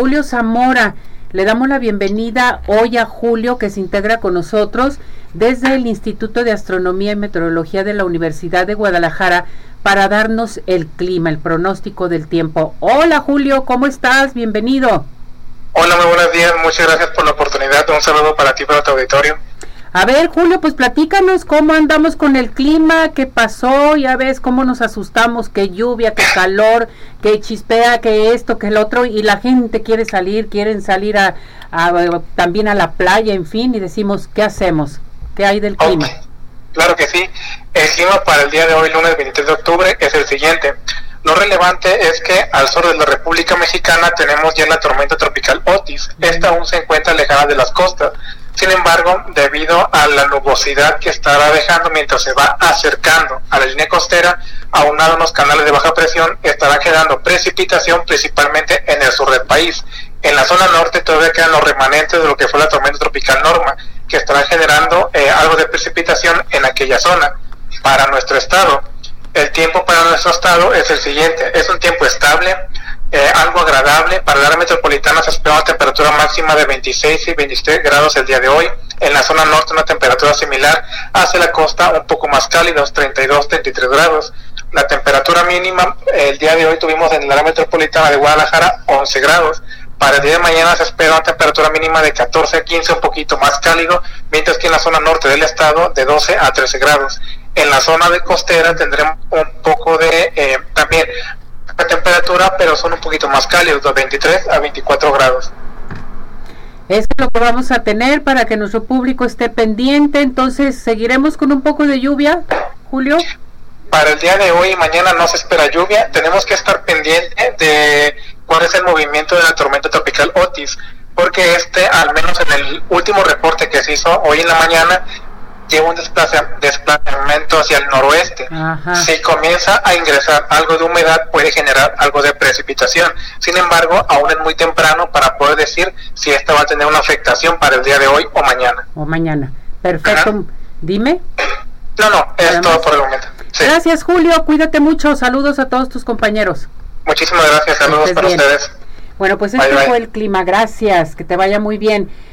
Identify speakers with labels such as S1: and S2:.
S1: Julio Zamora. Le damos la bienvenida hoy a Julio que se integra con nosotros desde el Instituto de Astronomía y Meteorología de la Universidad de Guadalajara para darnos el clima, el pronóstico del tiempo. Hola Julio, ¿cómo estás? Bienvenido.
S2: Hola, muy buenos días. Muchas gracias por la oportunidad. Un saludo para ti, para tu auditorio.
S1: A ver, Julio, pues platícanos cómo andamos con el clima, qué pasó, ya ves cómo nos asustamos, qué lluvia, qué calor, qué chispea, qué esto, qué el otro, y la gente quiere salir, quieren salir a, también a la playa, en fin, y decimos, ¿qué hacemos? ¿Qué hay del clima?
S2: Claro que sí. El clima para el día de hoy, lunes 23 de octubre, es el siguiente. Lo relevante es que al sur de la República Mexicana tenemos ya la tormenta tropical Otis. Esta aún se encuentra alejada de las costas. Sin embargo, debido a la nubosidad que estará dejando mientras se va acercando a la línea costera, aunado a los canales de baja presión, estará quedando precipitación principalmente en el sur del país. En la zona norte todavía quedan los remanentes de lo que fue la tormenta tropical Norma, que estará generando eh, algo de precipitación en aquella zona. Para nuestro estado, el tiempo para nuestro estado es el siguiente, es un tiempo estable, eh, algo agradable. Para la área metropolitana se espera una temperatura máxima de 26 y 23 grados el día de hoy. En la zona norte una temperatura similar. Hacia la costa un poco más cálidos, 32, 33 grados. La temperatura mínima el día de hoy tuvimos en la área metropolitana de Guadalajara 11 grados. Para el día de mañana se espera una temperatura mínima de 14 a 15, un poquito más cálido, mientras que en la zona norte del estado de 12 a 13 grados. En la zona de costera tendremos un poco de eh, también temperatura, pero son un poquito más cálidos, de 23 a 24 grados.
S1: Es lo que vamos a tener para que nuestro público esté pendiente. Entonces, ¿seguiremos con un poco de lluvia, Julio?
S2: Para el día de hoy y mañana no se espera lluvia. Tenemos que estar pendiente de cuál es el movimiento de la tormenta tropical Otis, porque este, al menos en el último reporte que se hizo hoy en la mañana, lleva un desplazamiento hacia el noroeste. Si comienza a ingresar algo de humedad, puede generar algo de precipitación. Sin embargo, aún es muy temprano para poder decir si esta va a tener una afectación para el día de hoy o mañana.
S1: O mañana. Perfecto. Dime.
S2: No, no, es todo por el momento.
S1: Gracias, Julio. Cuídate mucho. Saludos a todos tus compañeros.
S2: Muchísimas gracias. Saludos para ustedes.
S1: Bueno, pues este fue el clima. Gracias. Que te vaya muy bien.